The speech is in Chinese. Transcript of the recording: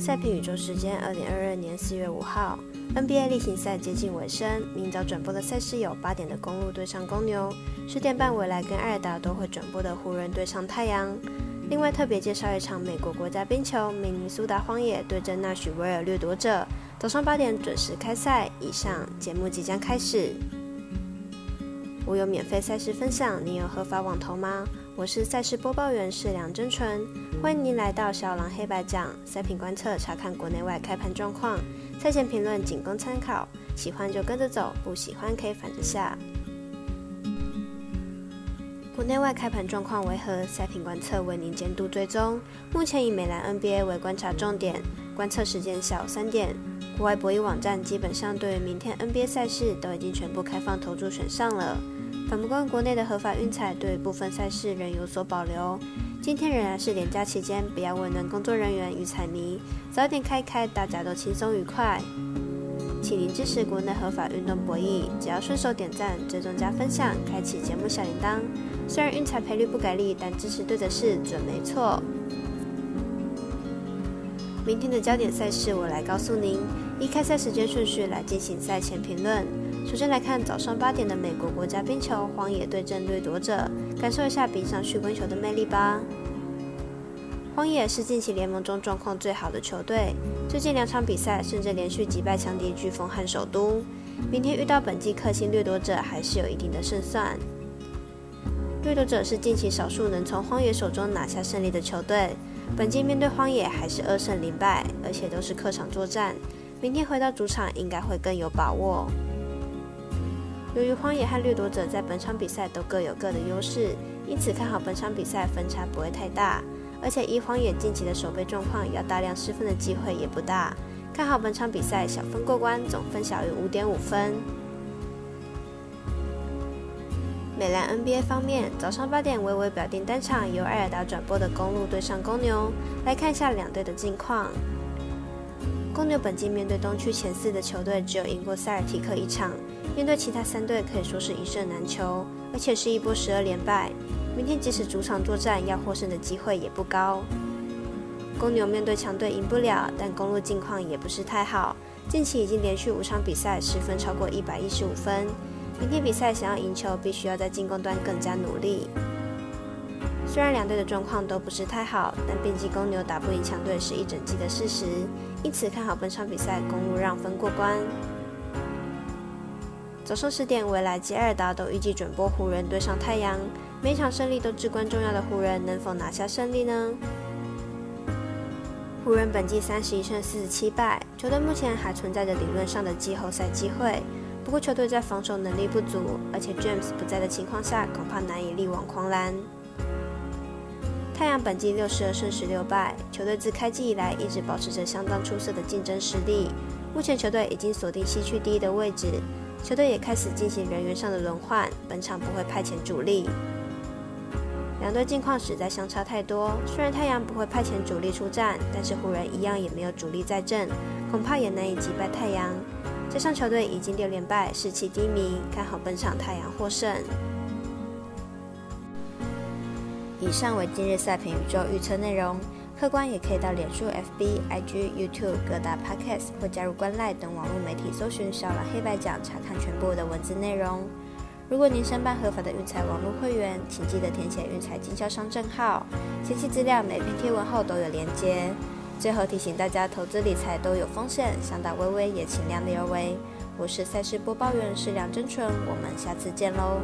赛评宇宙时间，二零二二年四月五号，NBA 例行赛接近尾声。明早转播的赛事有八点的公路对上公牛，十点半未来跟艾尔达都会转播的湖人对上太阳。另外特别介绍一场美国国家冰球，明尼苏达荒野对阵纳许维尔掠夺者，早上八点准时开赛。以上节目即将开始。我有免费赛事分享，你有合法网投吗？我是赛事播报员是梁真纯，欢迎您来到小狼黑白讲赛品观测，查看国内外开盘状况，赛前评论仅供参考，喜欢就跟着走，不喜欢可以反着下。国内外开盘状况为何？赛品观测为您监督追踪。目前以美兰 NBA 为观察重点，观测时间下午三点。国外博弈网站基本上对于明天 NBA 赛事都已经全部开放投注选上了。反观国内的合法运彩，对部分赛事仍有所保留。今天仍然是连假期间，不要为难工作人员与彩迷，早点开开，大家都轻松愉快。请您支持国内合法运动博弈，只要顺手点赞、追踪加分享、开启节目小铃铛。虽然运彩赔率不给力，但支持对的事准没错。明天的焦点赛事，我来告诉您。依开赛时间顺序来进行赛前评论。首先来看早上八点的美国国家冰球荒野对阵掠夺者，感受一下冰上曲棍球的魅力吧。荒野是近期联盟中状况最好的球队，最近两场比赛甚至连续击败强敌飓风和首都。明天遇到本季克星掠夺者，还是有一定的胜算。掠夺者是近期少数能从荒野手中拿下胜利的球队，本季面对荒野还是二胜零败，而且都是客场作战。明天回到主场应该会更有把握。由于荒野和掠夺者在本场比赛都各有各的优势，因此看好本场比赛分差不会太大。而且依荒野近期的守备状况，要大量失分的机会也不大。看好本场比赛小分过关，总分小于五点五分。美兰 NBA 方面，早上八点微微表定单场由艾尔达转播的公路对上公牛，来看一下两队的近况。公牛本季面对东区前四的球队，只有赢过塞尔提克一场。面对其他三队，可以说是一胜难求，而且是一波十二连败。明天即使主场作战，要获胜的机会也不高。公牛面对强队赢不了，但公路近况也不是太好，近期已经连续五场比赛失分超过一百一十五分。明天比赛想要赢球，必须要在进攻端更加努力。虽然两队的状况都不是太好，但毕竟公牛打不赢强队是一整季的事实，因此看好本场比赛公路让分过关。早上十点，未来及尔达都预计转播湖人对上太阳，每场胜利都至关重要的湖人能否拿下胜利呢？湖人本季三十一胜四十七败，球队目前还存在着理论上的季后赛机会，不过球队在防守能力不足，而且 James 不在的情况下，恐怕难以力挽狂澜。太阳本季六十二胜十六败，球队自开季以来一直保持着相当出色的竞争实力，目前球队已经锁定西区第一的位置。球队也开始进行人员上的轮换，本场不会派遣主力。两队近况实在相差太多，虽然太阳不会派遣主力出战，但是湖人一样也没有主力在阵，恐怕也难以击败太阳。加上球队已经六连败，士气低迷，看好本场太阳获胜。以上为今日赛评宇宙预测内容。客官也可以到脸书、FB、IG、YouTube 各大 Podcast 或加入官赖等网络媒体，搜寻“小蓝黑白奖”，查看全部的文字内容。如果您申办合法的运彩网络会员，请记得填写运彩经销商证号。详细资料每篇贴文后都有连接。最后提醒大家，投资理财都有风险，想打微微也请量力而为。我是赛事播报员是梁真纯，我们下次见喽。